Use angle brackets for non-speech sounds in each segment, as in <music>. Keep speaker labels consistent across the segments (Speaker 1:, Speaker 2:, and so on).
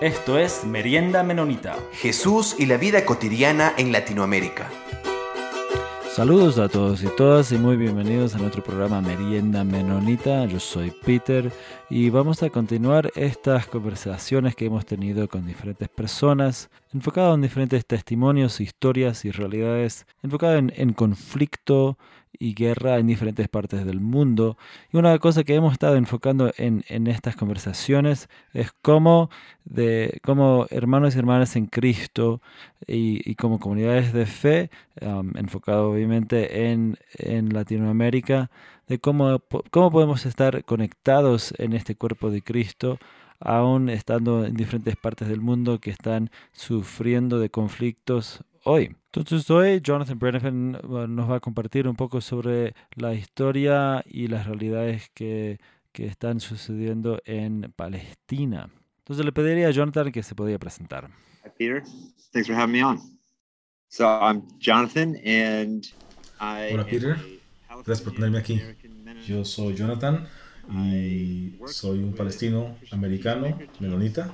Speaker 1: Esto es Merienda Menonita.
Speaker 2: Jesús y la vida cotidiana en Latinoamérica.
Speaker 3: Saludos a todos y todas y muy bienvenidos a nuestro programa Merienda Menonita. Yo soy Peter y vamos a continuar estas conversaciones que hemos tenido con diferentes personas, enfocado en diferentes testimonios, historias y realidades, enfocado en, en conflicto, y guerra en diferentes partes del mundo. Y una cosa que hemos estado enfocando en, en estas conversaciones es cómo, de, cómo hermanos y hermanas en Cristo y, como comunidades de fe, um, enfocado obviamente en, en Latinoamérica, de cómo, cómo podemos estar conectados en este cuerpo de Cristo aún estando en diferentes partes del mundo que están sufriendo de conflictos hoy. Entonces hoy Jonathan Brennan nos va a compartir un poco sobre la historia y las realidades que, que están sucediendo en Palestina. Entonces le pediría a Jonathan que se podía presentar.
Speaker 4: Hi Peter, thanks for having me on. So I'm Jonathan and I
Speaker 5: Hola Peter, gracias por tenerme aquí. Yo soy Jonathan y soy un palestino americano, menonita.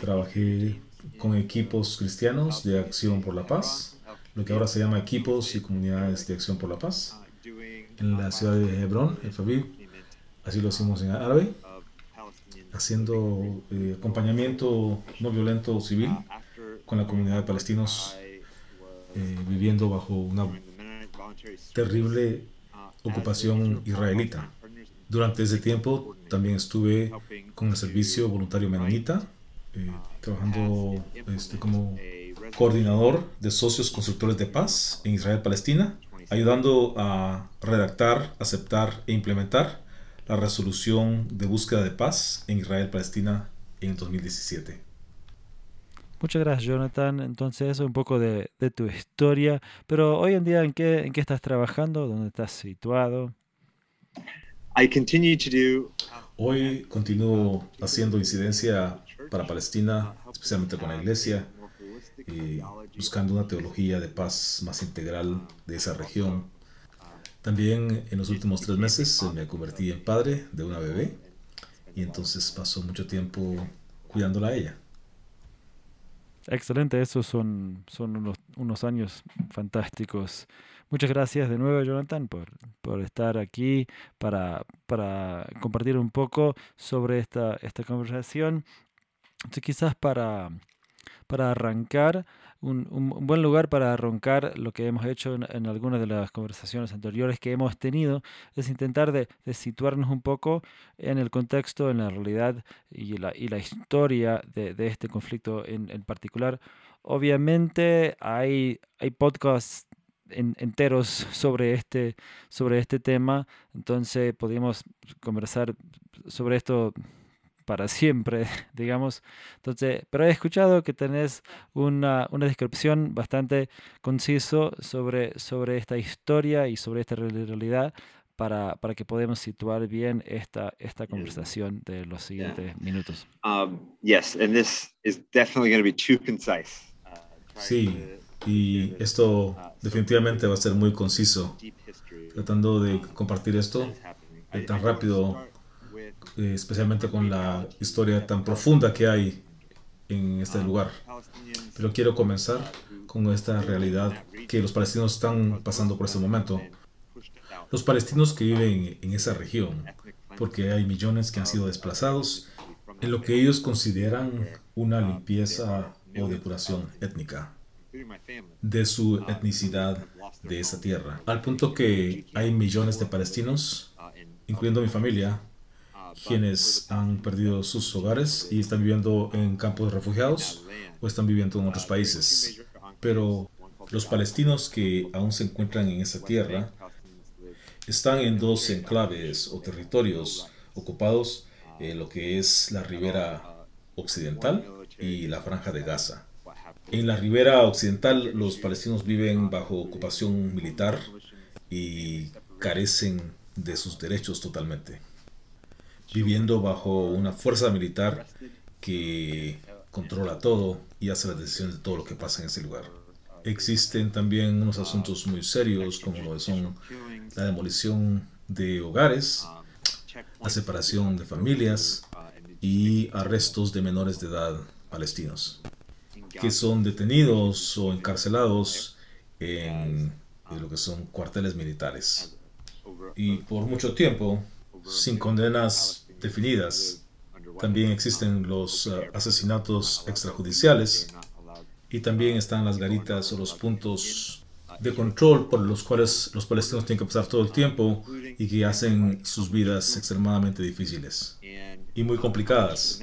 Speaker 5: Trabajé con equipos cristianos de Acción por la Paz, lo que ahora se llama equipos y comunidades de Acción por la Paz, en la ciudad de Hebrón, el Fabib, así lo hacemos en árabe, haciendo eh, acompañamiento no violento civil con la comunidad de palestinos eh, viviendo bajo una terrible ocupación israelita. Durante ese tiempo también estuve con el servicio voluntario menonita, eh, trabajando este, como coordinador de socios constructores de paz en Israel-Palestina, ayudando a redactar, aceptar e implementar la resolución de búsqueda de paz en Israel-Palestina en el 2017.
Speaker 3: Muchas gracias, Jonathan. Entonces, eso es un poco de, de, tu historia. Pero hoy en día, ¿en qué, ¿en qué estás trabajando? ¿Dónde estás situado?
Speaker 4: I continue to do,
Speaker 5: Hoy continúo haciendo incidencia para Palestina, especialmente con la iglesia, buscando una teología de paz más integral de esa región. También en los últimos tres meses me convertí en padre de una bebé y entonces pasó mucho tiempo cuidándola a ella.
Speaker 3: Excelente, esos son, son unos, unos años fantásticos. Muchas gracias de nuevo, Jonathan, por, por estar aquí para, para compartir un poco sobre esta, esta conversación. Entonces, quizás para, para arrancar, un, un, buen lugar para arrancar lo que hemos hecho en, en, algunas de las conversaciones anteriores que hemos tenido es intentar de, situarnos un poco en el contexto, en la realidad y la, y la historia de, de este conflicto en, en, particular. Obviamente hay, hay podcasts en, enteros sobre este, sobre este tema, entonces podríamos conversar sobre esto para siempre, <laughs> digamos. Entonces, pero he escuchado que tenés una, una descripción bastante conciso sobre, sobre esta historia y sobre esta realidad para, para que podamos situar bien esta, esta conversación de los siguientes
Speaker 4: Yeah.
Speaker 3: minutos.
Speaker 4: um, yes, and this is definitely going to be too concise. Uh,
Speaker 5: Sí, y esto
Speaker 4: uh,
Speaker 5: definitivamente va a ser muy conciso, tratando de compartir esto
Speaker 4: I-
Speaker 5: tan rápido, eh, especialmente con la historia tan profunda que hay en este lugar. Pero quiero comenzar con esta realidad que los palestinos están pasando por este momento. Los palestinos que viven en esa región, porque hay millones que han sido desplazados en lo que ellos consideran una limpieza o depuración étnica de su etnicidad de esa tierra. Al punto que hay millones de palestinos,
Speaker 4: in
Speaker 5: incluyendo mi familia, quienes han perdido sus hogares y están viviendo en campos de refugiados o están viviendo en otros países. Pero los palestinos que aún se encuentran en esa tierra están en dos enclaves o territorios ocupados, eh, lo que es la ribera occidental y la franja de Gaza. En la ribera occidental los palestinos viven bajo ocupación militar y carecen de sus derechos totalmente, viviendo bajo una fuerza militar que controla todo y hace las decisiones de todo lo que pasa en ese lugar. Existen también unos asuntos muy serios como lo son la demolición de hogares, la separación de familias y arrestos de menores de edad palestinos que son detenidos o encarcelados en, lo que son cuarteles militares. Y por mucho tiempo, sin condenas definidas, también existen los uh, asesinatos extrajudiciales y también están las garitas o los puntos de control por los cuales los palestinos tienen que pasar todo el tiempo y que hacen sus vidas extremadamente difíciles y muy complicadas.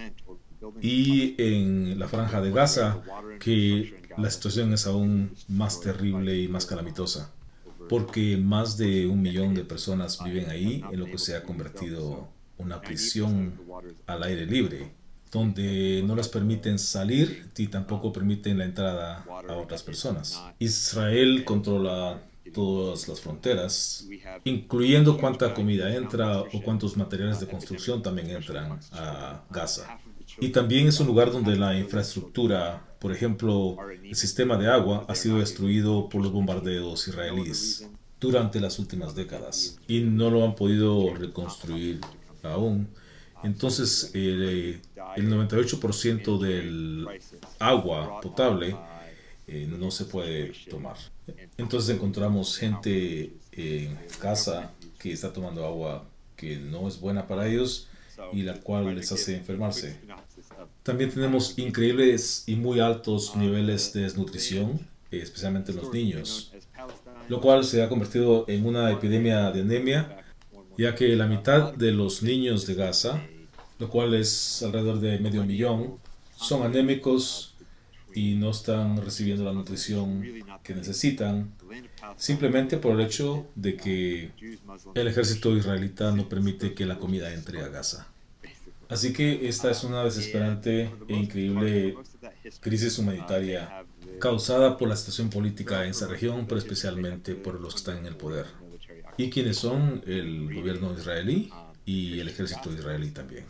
Speaker 5: Y en la franja de Gaza, que la situación es aún más terrible y más calamitosa, porque más de un millón de personas viven ahí en lo que se ha convertido una prisión al aire libre, donde no les permiten salir y tampoco permiten la entrada a otras personas. Israel controla todas las fronteras, incluyendo cuánta comida entra o cuántos materiales de construcción también entran a Gaza. Y también es un lugar donde la infraestructura, por ejemplo, el sistema de agua, ha sido destruido por los bombardeos israelíes durante las últimas décadas y no lo han podido reconstruir aún. Entonces, el, 98% del agua potable eh, no se puede tomar. Entonces encontramos gente en casa que está tomando agua que no es buena para ellos y la cual les hace enfermarse. También tenemos increíbles y muy altos niveles de desnutrición, especialmente en los niños, lo cual se ha convertido en una epidemia de anemia, ya que la mitad de los niños de Gaza, lo cual es alrededor de medio millón, son anémicos y no están recibiendo la nutrición que necesitan, simplemente por el hecho de que el ejército israelita no permite que la comida entre a Gaza. Así que esta es una desesperante e increíble crisis humanitaria causada por la situación política en esa región, pero especialmente por los que están en el poder. Y quienes son el gobierno israelí y el ejército israelí también.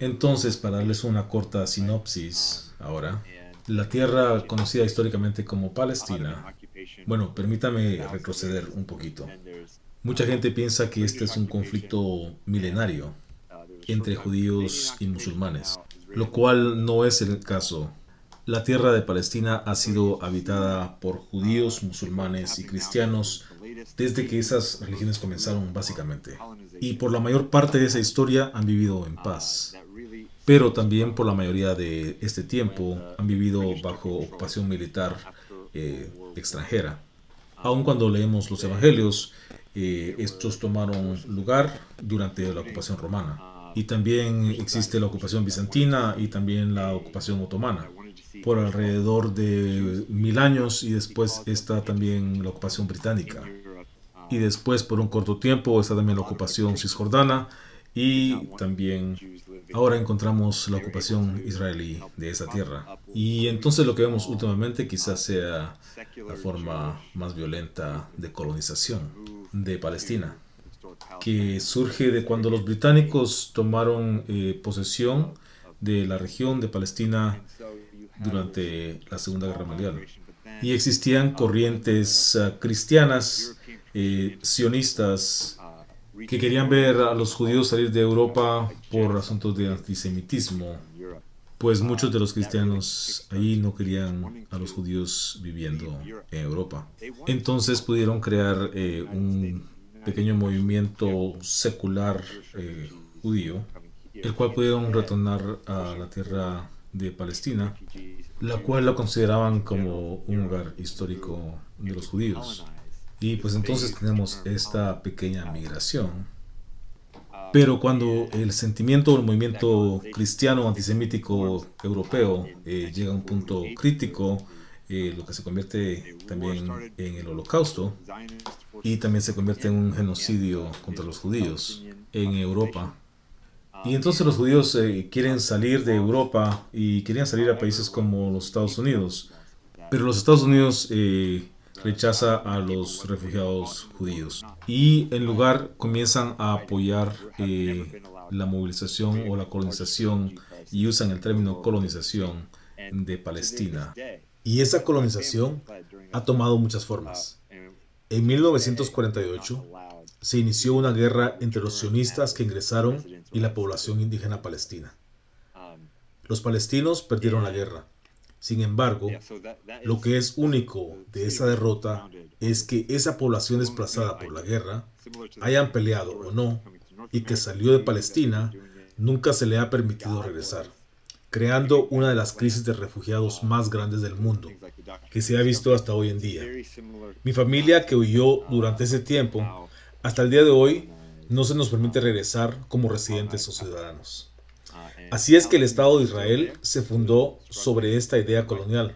Speaker 5: Entonces, para darles una corta sinopsis ahora, la tierra conocida históricamente como Palestina, bueno, permítame retroceder un poquito. Mucha gente piensa que este es un conflicto milenario entre judíos y musulmanes, lo cual no es el caso. La tierra de Palestina ha sido habitada por judíos, musulmanes y cristianos desde que esas religiones comenzaron básicamente. Y por la mayor parte de esa historia han vivido en paz. Pero también por la mayoría de este tiempo han vivido bajo ocupación militar eh, extranjera. Aun cuando leemos los evangelios, eh, estos tomaron lugar durante la ocupación romana y también existe la ocupación bizantina y también la ocupación otomana por alrededor de mil años y después está también la ocupación británica y después por un corto tiempo está también la ocupación cisjordana y también ahora encontramos la ocupación israelí de esa tierra. Y entonces lo que vemos últimamente quizás sea la forma más violenta de colonización de Palestina que surge de cuando los británicos tomaron eh, posesión de la región de Palestina durante la Segunda Guerra Mundial. Y existían corrientes ah, cristianas, eh, sionistas, que querían ver a los judíos salir de Europa por asuntos de antisemitismo, pues muchos de los cristianos ahí no querían a los judíos viviendo en Europa. Entonces pudieron crear eh, un pequeño movimiento secular eh, judío, el cual pudieron retornar a la tierra de Palestina, la cual la consideraban como un lugar histórico de los judíos. Y pues entonces tenemos esta pequeña migración. Pero cuando el sentimiento del movimiento cristiano antisemítico europeo eh, llega a un punto crítico, eh, lo que se convierte también en el holocausto, y también se convierte en un genocidio contra los judíos en Europa. Y entonces los judíos eh, quieren salir de Europa y querían salir a países como los Estados Unidos, pero los Estados Unidos eh, rechaza a los refugiados judíos y en lugar comienzan a apoyar eh, la movilización o la colonización y usan el término colonización de Palestina. Y esa colonización ha tomado muchas formas. En 1948 se inició una guerra entre los sionistas que ingresaron y la población indígena palestina. Los palestinos perdieron la guerra. Sin embargo, lo que es único de esa derrota es que esa población desplazada por la guerra, hayan peleado o no, y que salió de Palestina, nunca se le ha permitido regresar, creando una de las crisis de refugiados más grandes del mundo, que se ha visto hasta hoy en día. Mi familia que huyó durante ese tiempo, hasta el día de hoy, no se nos permite regresar como residentes o ciudadanos. Así es que el Estado de Israel se fundó sobre esta idea colonial,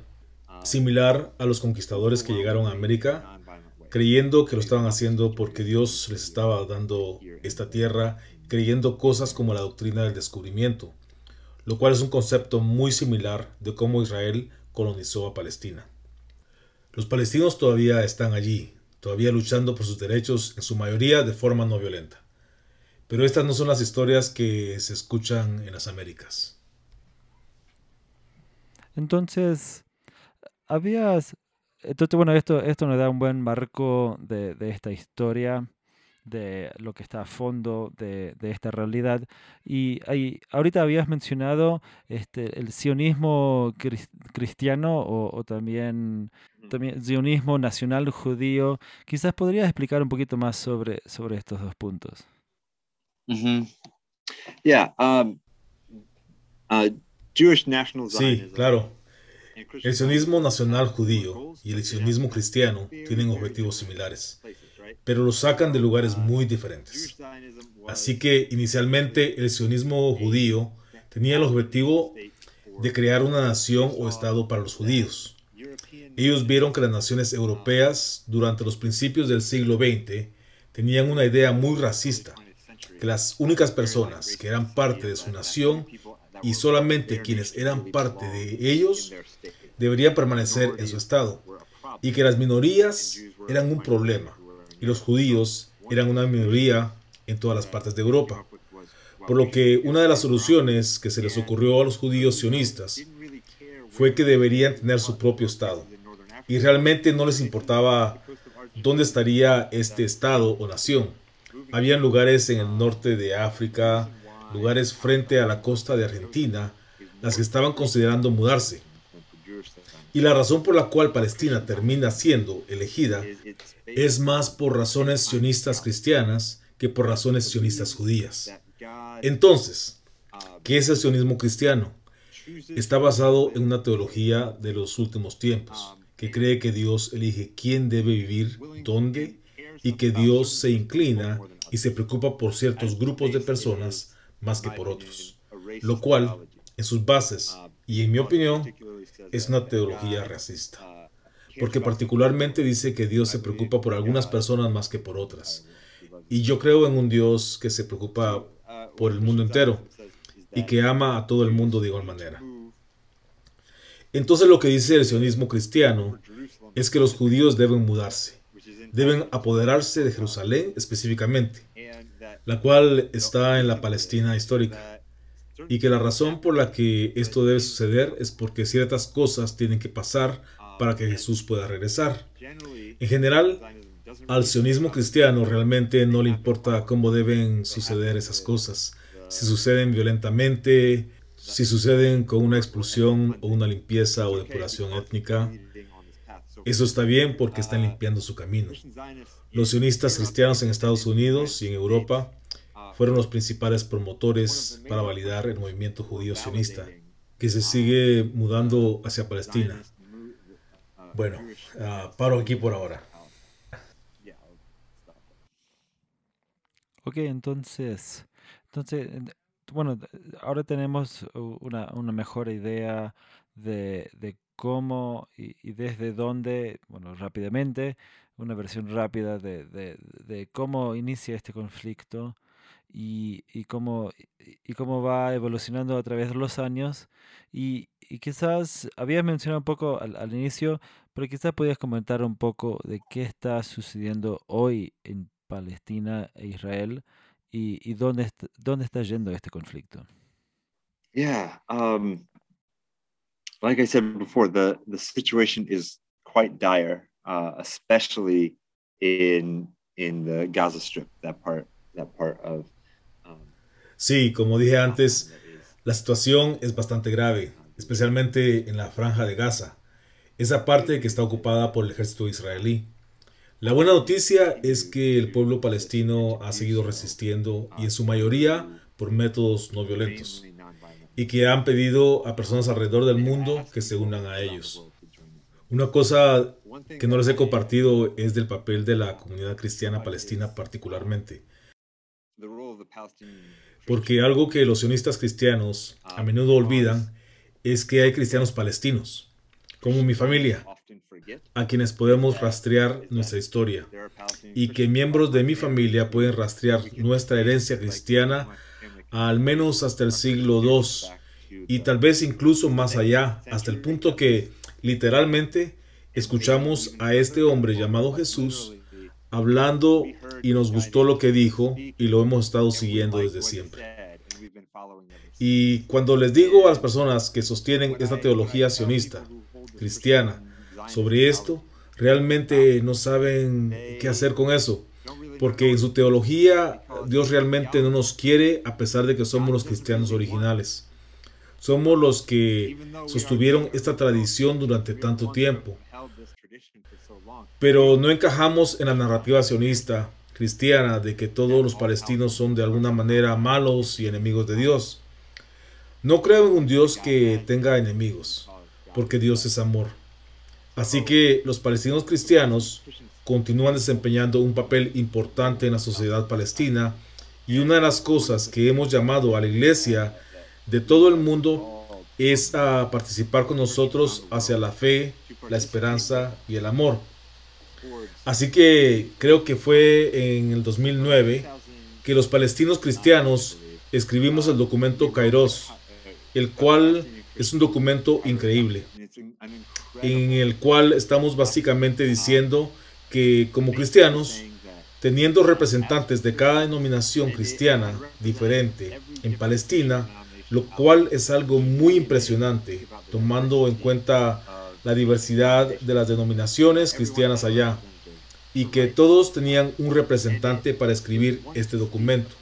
Speaker 5: similar a los conquistadores que llegaron a América, creyendo que lo estaban haciendo porque Dios les estaba dando esta tierra, creyendo cosas como la doctrina del descubrimiento, lo cual es un concepto muy similar de cómo Israel colonizó a Palestina. Los palestinos todavía están allí, todavía luchando por sus derechos, en su mayoría de forma no violenta. Pero estas no son las historias que se escuchan en las Américas.
Speaker 3: Entonces, habías... Entonces, bueno, esto, esto nos da un buen marco de, de esta historia, de lo que está a fondo de, de esta realidad. Y ahí, ahorita habías mencionado este, el sionismo cristiano o, o también, también sionismo nacional judío. Quizás podrías explicar un poquito más sobre, sobre estos dos puntos.
Speaker 4: Um, uh,
Speaker 5: sí, claro. El sionismo nacional judío y el sionismo cristiano tienen objetivos similares, pero los sacan de lugares muy diferentes. Así que inicialmente el sionismo judío tenía el objetivo de crear una nación o estado para los judíos. Ellos vieron que las naciones europeas durante los principios del siglo XX tenían una idea muy racista que las únicas personas que eran parte de su nación y solamente quienes eran parte de ellos deberían permanecer en su estado, y que las minorías eran un problema, y los judíos eran una minoría en todas las partes de Europa. Por lo que una de las soluciones que se les ocurrió a los judíos sionistas fue que deberían tener su propio estado, y realmente no les importaba dónde estaría este estado o nación habían lugares en el norte de África, lugares frente a la costa de Argentina, las que estaban considerando mudarse. Y la razón por la cual Palestina termina siendo elegida es más por razones sionistas cristianas que por razones sionistas judías. Entonces, ¿qué es el sionismo cristiano? Está basado en una teología de los últimos tiempos, que cree que Dios elige quién debe vivir, dónde, y que Dios se inclina y se preocupa por ciertos grupos de personas más que por otros, lo cual, en sus bases y en mi opinión, es una teología racista, porque particularmente dice que Dios se preocupa por algunas personas más que por otras. Y yo creo en un Dios que se preocupa por el mundo entero y que ama a todo el mundo de igual manera. Entonces lo que dice el sionismo cristiano es que los judíos deben mudarse deben apoderarse de Jerusalén específicamente, la cual está en la Palestina histórica, y que la razón por la que esto debe suceder es porque ciertas cosas tienen que pasar para que Jesús pueda regresar. En general, al sionismo cristiano realmente no le importa cómo deben suceder esas cosas, si suceden violentamente, si suceden con una expulsión o una limpieza o depuración étnica, eso está bien porque están limpiando su camino. Los sionistas cristianos en Estados Unidos y en Europa fueron los principales promotores para validar el movimiento judío sionista, que se sigue mudando hacia Palestina. Bueno, uh, paro aquí por ahora.
Speaker 3: Ok, entonces, entonces, bueno, ahora tenemos una, una mejor idea de, de cómo y, desde dónde, bueno, rápidamente, una versión rápida de, de, cómo inicia este conflicto y, y, cómo, y cómo va evolucionando a través de los años. Y, quizás habías mencionado un poco al, inicio, pero quizás podías comentar un poco de qué está sucediendo hoy en Palestina e Israel y, dónde, dónde está yendo este conflicto.
Speaker 4: Yeah, um, like I said before, the the situation is quite dire, uh, especially in in the Gaza Strip, that part that part of.
Speaker 5: Sí, como dije antes, La situación es bastante grave, especialmente en la franja de Gaza, esa parte que está ocupada por el ejército israelí. La buena noticia es que el pueblo palestino ha seguido resistiendo y en su mayoría por métodos no violentos y que han pedido a personas alrededor del mundo que se unan a ellos. Una cosa que no les he compartido es del papel de la comunidad cristiana palestina particularmente. Porque algo que los sionistas cristianos a menudo olvidan es que hay cristianos palestinos, como mi familia, a quienes podemos rastrear nuestra historia, y que miembros de mi familia pueden rastrear nuestra herencia cristiana al menos hasta el siglo II, y tal vez incluso más allá, hasta el punto que literalmente escuchamos a este hombre llamado Jesús hablando y nos gustó lo que dijo y lo hemos estado siguiendo desde siempre. Y cuando les digo a las personas que sostienen esta teología sionista, cristiana, sobre esto, realmente no saben qué hacer con eso. Porque en su teología Dios realmente no nos quiere a pesar de que somos los cristianos originales. Somos los que sostuvieron esta tradición durante tanto tiempo. Pero no encajamos en la narrativa sionista cristiana de que todos los palestinos son de alguna manera malos y enemigos de Dios. No creo en un Dios que tenga enemigos, porque Dios es amor. Así que los palestinos cristianos continúan desempeñando un papel importante en la sociedad palestina y una de las cosas que hemos llamado a la iglesia de todo el mundo es a participar con nosotros hacia la fe, la esperanza y el amor. Así que creo que fue en el 2009 que los palestinos cristianos escribimos el documento Kairos, el cual es un documento increíble, en el cual estamos básicamente diciendo que como cristianos, teniendo representantes de cada denominación cristiana diferente en Palestina, lo cual es algo muy impresionante, tomando en cuenta la diversidad de las denominaciones cristianas allá, y que todos tenían un representante para escribir este documento,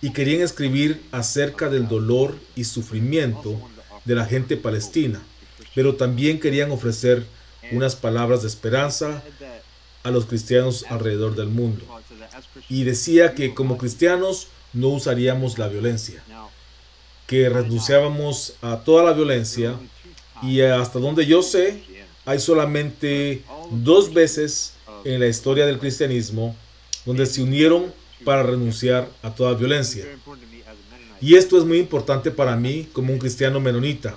Speaker 5: y querían escribir acerca del dolor y sufrimiento de la gente palestina, pero también querían ofrecer unas palabras de esperanza a los cristianos alrededor del mundo. Y decía que como cristianos no usaríamos la violencia, que renunciábamos a toda la violencia y hasta donde yo sé, hay solamente dos veces en la historia del cristianismo donde se unieron para renunciar a toda violencia. Y esto es muy importante para mí como un cristiano menonita,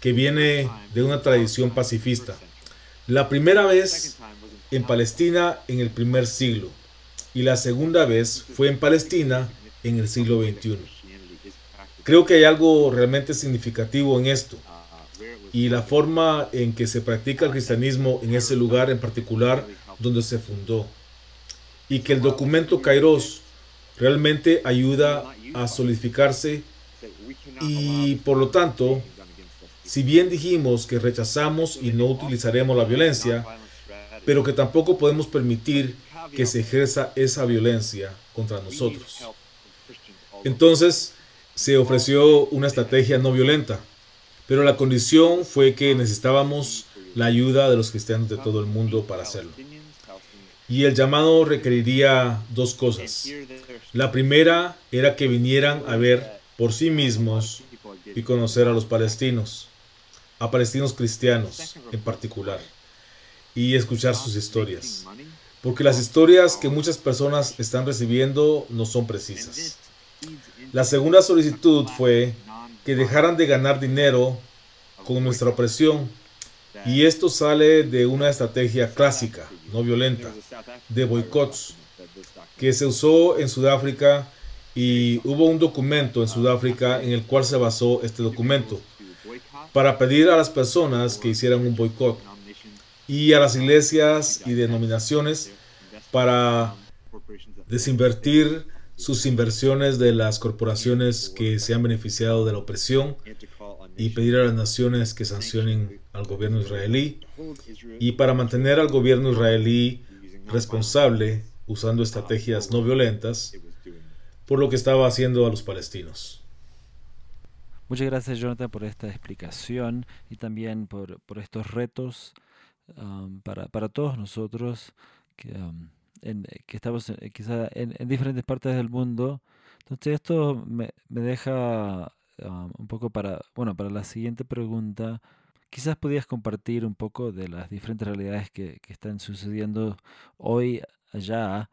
Speaker 5: que viene de una tradición pacifista. La primera vez en Palestina en el primer siglo y la segunda vez fue en Palestina en el siglo XXI. Creo que hay algo realmente significativo en esto y la forma en que se practica el cristianismo en ese lugar en particular donde se fundó. Y que el documento Kairos realmente ayuda a solidificarse y por lo tanto, si bien dijimos que rechazamos y no utilizaremos la violencia, pero que tampoco podemos permitir que se ejerza esa violencia contra nosotros. Entonces, se ofreció una estrategia no violenta, pero la condición fue que necesitábamos la ayuda de los cristianos de todo el mundo para hacerlo. Y el llamado requeriría dos cosas. La primera era que vinieran a ver por sí mismos y conocer a los palestinos, a palestinos cristianos en particular, y escuchar sus historias. Porque las historias que muchas personas están recibiendo no son precisas. La segunda solicitud fue que dejaran de ganar dinero con nuestra opresión. Y esto sale de una estrategia clásica, no violenta, de boicots, que se usó en Sudáfrica y hubo un documento en Sudáfrica en el cual se basó este documento para pedir a las personas que hicieran un boicot y a las iglesias y denominaciones para desinvertir sus inversiones de las corporaciones que se han beneficiado de la opresión y pedir a las naciones que sancionen al gobierno israelí y para mantener al gobierno israelí responsable usando estrategias no violentas por lo que estaba haciendo a los palestinos.
Speaker 3: Muchas gracias Jonathan por esta explicación y también por, por estos retos um, para, para, todos nosotros que, um, en, que estamos quizá en, en, diferentes partes del mundo. Entonces esto me, me deja um, un poco para, bueno, para la siguiente pregunta. Quizás podías compartir un poco de las diferentes realidades que, que están sucediendo hoy allá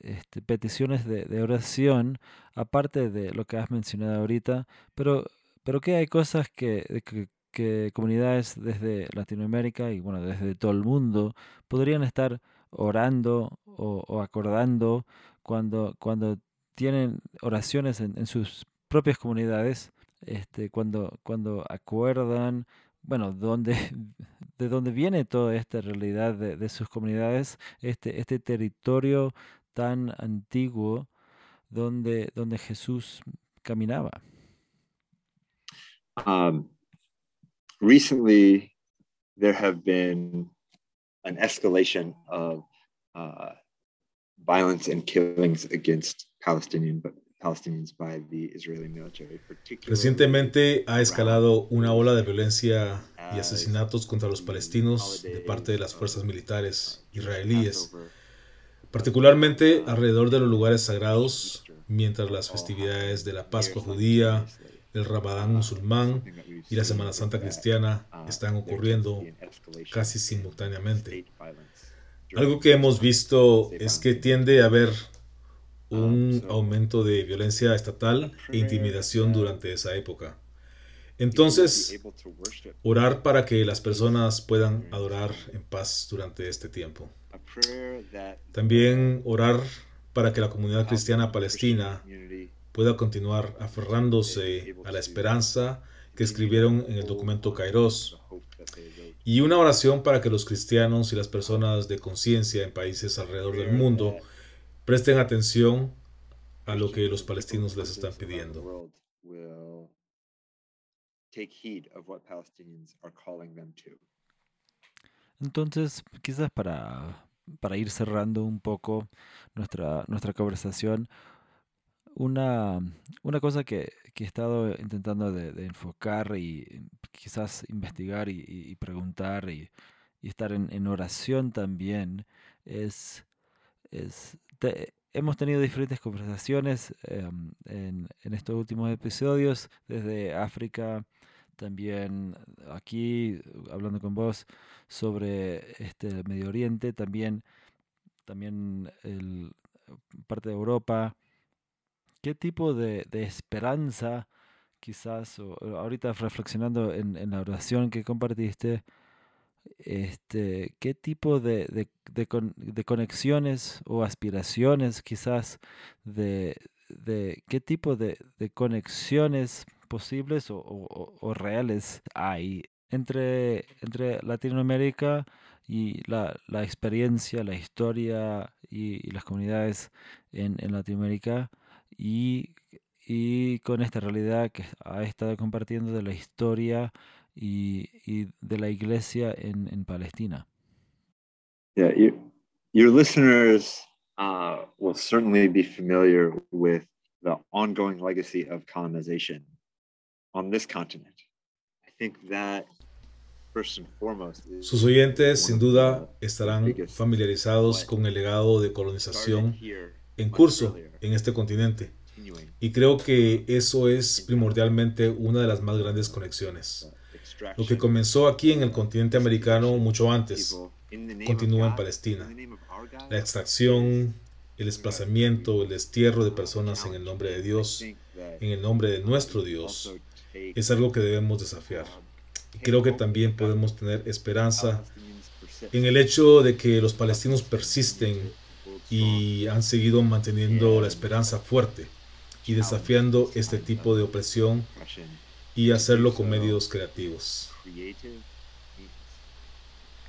Speaker 3: este, peticiones de, oración, aparte de lo que has mencionado ahorita, pero, pero que hay cosas que, que, comunidades desde Latinoamérica y bueno, desde todo el mundo podrían estar orando o, acordando cuando, cuando tienen oraciones en, sus propias comunidades, este, cuando, cuando acuerdan bueno, donde, <laughs> de dónde viene toda esta realidad de, sus comunidades, este, este territorio tan antiguo donde, donde Jesús caminaba.
Speaker 4: Um, recently, there have been an escalation of uh, violence and killings against Palestinian, but
Speaker 5: Recientemente ha escalado una ola de violencia y asesinatos contra los palestinos de parte de las fuerzas militares israelíes, particularmente alrededor de los lugares sagrados, mientras las festividades de la Pascua judía, el Ramadán musulmán y la Semana Santa cristiana están ocurriendo casi simultáneamente. Algo que hemos visto es que tiende a haber un aumento de violencia estatal e intimidación durante esa época. Entonces, orar para que las personas puedan adorar en paz durante este tiempo. También orar para que la comunidad cristiana palestina pueda continuar aferrándose a la esperanza que escribieron en el documento Kairos. Y una oración para que los cristianos y las personas de conciencia en países alrededor del mundo Presten atención a lo que los palestinos les están pidiendo.
Speaker 3: Entonces, quizás para, para ir cerrando un poco nuestra, nuestra conversación, una, una cosa que, que, he estado intentando de, enfocar y quizás investigar y, preguntar y, estar en, en, oración también es, es hemos tenido diferentes conversaciones em, en, estos últimos episodios, desde África, también aquí hablando con vos sobre este Medio Oriente, también, también el, parte de Europa. ¿Qué tipo de, esperanza, quizás, o, ahorita reflexionando en, la oración que compartiste, este, qué tipo de, conexiones o aspiraciones quizás de, qué tipo de, conexiones posibles o, reales hay entre, entre Latinoamérica y la, experiencia, la historia y, las comunidades en Latinoamérica y, y con esta realidad que ha estado compartiendo de la historia y, y de la iglesia en, en Palestina.
Speaker 4: Yeah, you, your listeners uh, will certainly be familiar with the ongoing legacy of colonization on this continent. I think that
Speaker 5: Sus oyentes sin duda estarán familiarizados con el legado de colonización en curso en este continente. Y creo que eso es primordialmente una de las más grandes conexiones. Lo que comenzó aquí en el continente americano mucho antes continúa en Palestina. La extracción, el desplazamiento, el destierro de personas en el nombre de Dios, en el nombre de nuestro Dios, es algo que debemos desafiar. Y creo que también podemos tener esperanza en el hecho de que los palestinos persisten y han seguido manteniendo la esperanza fuerte y desafiando este tipo de opresión y hacerlo con medios creativos.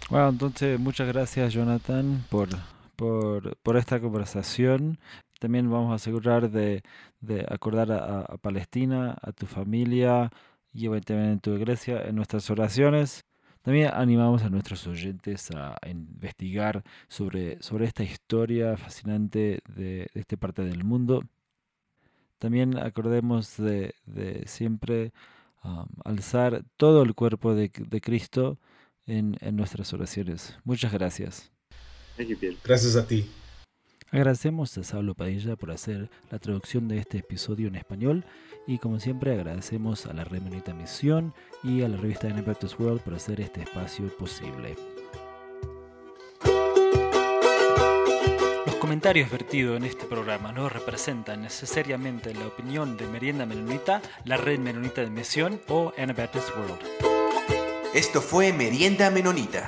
Speaker 3: Bueno, entonces muchas gracias Jonathan por, por, por esta conversación. También vamos a asegurar de, de acordar a, Palestina, a tu familia y obviamente tu iglesia en nuestras oraciones. También animamos a nuestros oyentes a, investigar sobre, sobre esta historia fascinante de, de esta parte del mundo. También acordemos de, de siempre um, alzar todo el cuerpo de, de Cristo en, en, nuestras oraciones. Muchas gracias.
Speaker 5: Gracias a ti.
Speaker 3: Agradecemos a Saulo Padilla por hacer la traducción de este episodio en español y como siempre agradecemos a la Red Misión y a la revista Anabaptist World por hacer este espacio posible. Los comentarios vertidos en este programa no representan necesariamente la opinión de Merienda Menonita, la Red Menonita de Misión o Anabaptist World.
Speaker 2: Esto fue Merienda Menonita.